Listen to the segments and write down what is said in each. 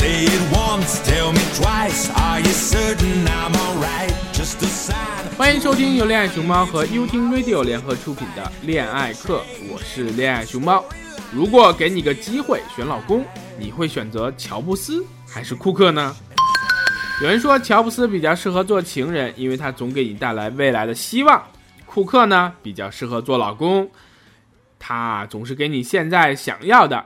Say it once, tell me twice. Are you certain I'm alright? Just a sign. 欢迎收听由恋爱熊猫和 You 听 Radio 联合出品的《恋爱课》，我是恋爱熊猫。如果给你个机会选老公，你会选择乔布斯还是库克呢？有人说乔布斯比较适合做情人，因为他总给你带来未来的希望；库克呢比较适合做老公，他总是给你现在想要的。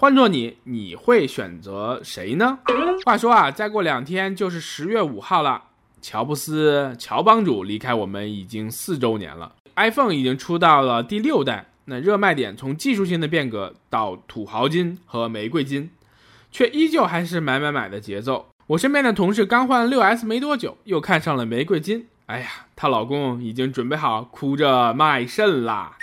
换做你，你会选择谁呢？话说啊，再过两天就是十月五号了。乔布斯，乔帮主离开我们已经四周年了，iPhone 已经出到了第六代。那热卖点从技术性的变革到土豪金和玫瑰金，却依旧还是买买买的节奏。我身边的同事刚换六 S 没多久，又看上了玫瑰金。哎呀，她老公已经准备好哭着卖肾啦。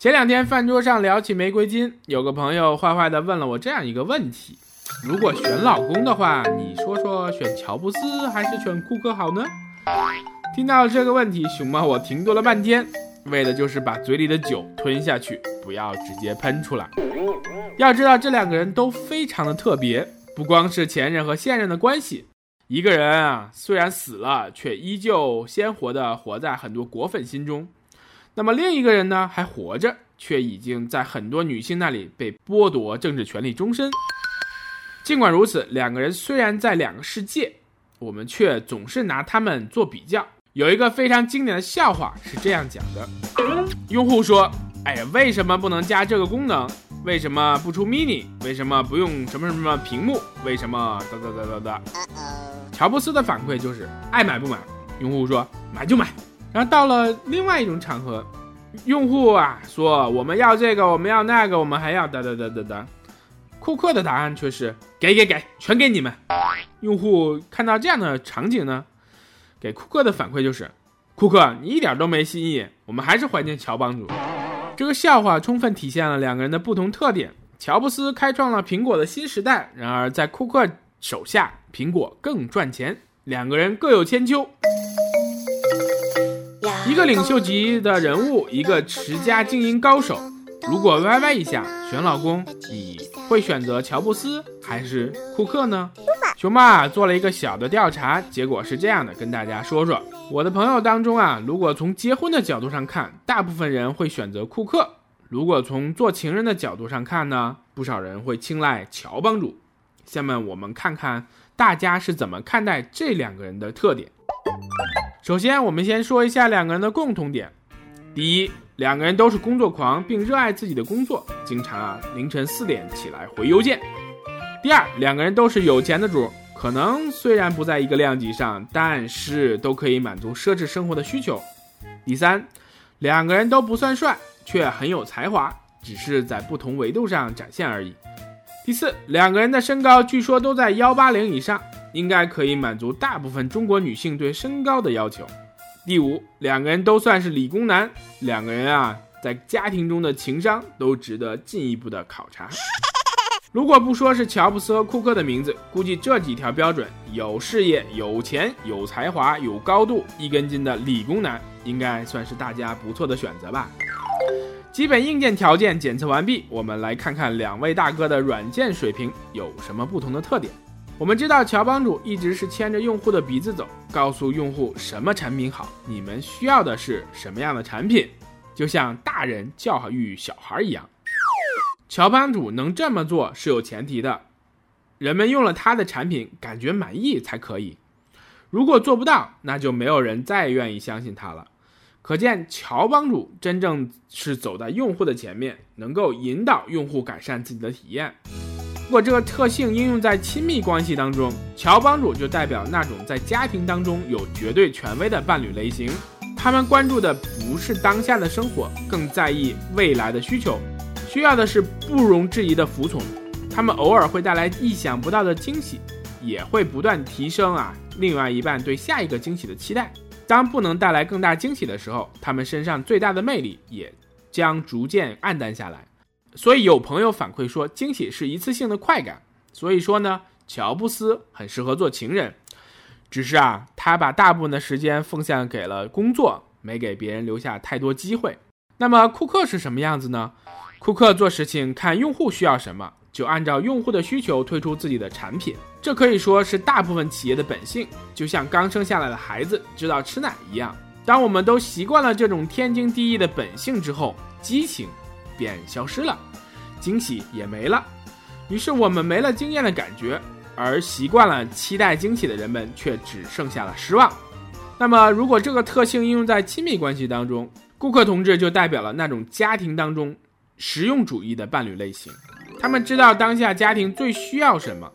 前两天饭桌上聊起玫瑰金，有个朋友坏坏的问了我这样一个问题：如果选老公的话，你说说选乔布斯还是选库克好呢？听到这个问题，熊猫我停顿了半天，为的就是把嘴里的酒吞下去，不要直接喷出来。要知道这两个人都非常的特别，不光是前任和现任的关系，一个人啊虽然死了，却依旧鲜活的活在很多果粉心中。那么另一个人呢，还活着，却已经在很多女性那里被剥夺政治权利终身。尽管如此，两个人虽然在两个世界，我们却总是拿他们做比较。有一个非常经典的笑话是这样讲的：用户说：“哎呀，为什么不能加这个功能？为什么不出 mini？为什么不用什么什么屏幕？为什么哒哒哒哒哒？”乔布斯的反馈就是：“爱买不买。”用户说：“买就买。”然后到了另外一种场合，用户啊说我们要这个，我们要那个，我们还要哒哒哒哒哒。库克的答案却是给给给，全给你们。用户看到这样的场景呢，给库克的反馈就是，库克你一点都没新意，我们还是怀念乔帮主。这个笑话充分体现了两个人的不同特点。乔布斯开创了苹果的新时代，然而在库克手下，苹果更赚钱。两个人各有千秋。一个领袖级的人物，一个持家经营高手。如果歪歪一下选老公，你会选择乔布斯还是库克呢？熊爸做了一个小的调查，结果是这样的，跟大家说说。我的朋友当中啊，如果从结婚的角度上看，大部分人会选择库克；如果从做情人的角度上看呢，不少人会青睐乔帮主。下面我们看看大家是怎么看待这两个人的特点。首先，我们先说一下两个人的共同点。第一，两个人都是工作狂，并热爱自己的工作，经常啊凌晨四点起来回邮件。第二，两个人都是有钱的主，可能虽然不在一个量级上，但是都可以满足奢侈生活的需求。第三，两个人都不算帅，却很有才华，只是在不同维度上展现而已。第四，两个人的身高据说都在幺八零以上。应该可以满足大部分中国女性对身高的要求。第五，两个人都算是理工男，两个人啊，在家庭中的情商都值得进一步的考察。如果不说是乔布斯和库克的名字，估计这几条标准：有事业、有钱、有才华、有高度、一根筋的理工男，应该算是大家不错的选择吧。基本硬件条件检测完毕，我们来看看两位大哥的软件水平有什么不同的特点。我们知道乔帮主一直是牵着用户的鼻子走，告诉用户什么产品好，你们需要的是什么样的产品，就像大人教育小孩一样。乔帮主能这么做是有前提的，人们用了他的产品感觉满意才可以。如果做不到，那就没有人再愿意相信他了。可见乔帮主真正是走在用户的前面，能够引导用户改善自己的体验。如果这个特性应用在亲密关系当中，乔帮主就代表那种在家庭当中有绝对权威的伴侣类型。他们关注的不是当下的生活，更在意未来的需求，需要的是不容置疑的服从。他们偶尔会带来意想不到的惊喜，也会不断提升啊另外一半对下一个惊喜的期待。当不能带来更大惊喜的时候，他们身上最大的魅力也将逐渐暗淡下来。所以有朋友反馈说，惊喜是一次性的快感。所以说呢，乔布斯很适合做情人，只是啊，他把大部分的时间奉献给了工作，没给别人留下太多机会。那么库克是什么样子呢？库克做事情看用户需要什么，就按照用户的需求推出自己的产品，这可以说是大部分企业的本性，就像刚生下来的孩子知道吃奶一样。当我们都习惯了这种天经地义的本性之后，激情便消失了，惊喜也没了，于是我们没了惊艳的感觉，而习惯了期待惊喜的人们却只剩下了失望。那么，如果这个特性应用在亲密关系当中，顾客同志就代表了那种家庭当中实用主义的伴侣类型。他们知道当下家庭最需要什么，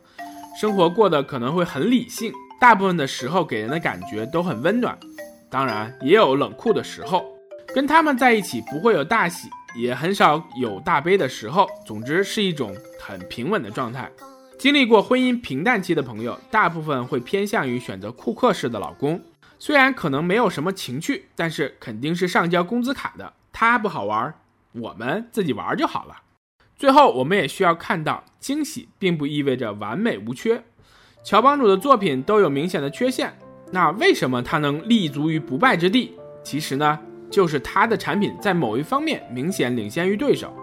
生活过得可能会很理性，大部分的时候给人的感觉都很温暖。当然，也有冷酷的时候。跟他们在一起不会有大喜，也很少有大悲的时候。总之是一种很平稳的状态。经历过婚姻平淡期的朋友，大部分会偏向于选择库克式的老公。虽然可能没有什么情趣，但是肯定是上交工资卡的。他不好玩，我们自己玩就好了。最后，我们也需要看到，惊喜并不意味着完美无缺。乔帮主的作品都有明显的缺陷，那为什么他能立足于不败之地？其实呢，就是他的产品在某一方面明显领先于对手，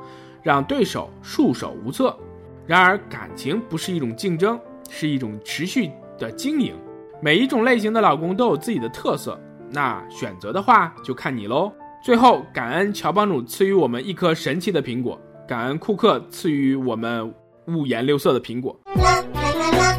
让对手束手无策。然而，感情不是一种竞争，是一种持续的经营。每一种类型的老公都有自己的特色，那选择的话就看你喽。最后，感恩乔帮主赐予我们一颗神奇的苹果，感恩库克赐予我们五颜六色的苹果。啦啦啦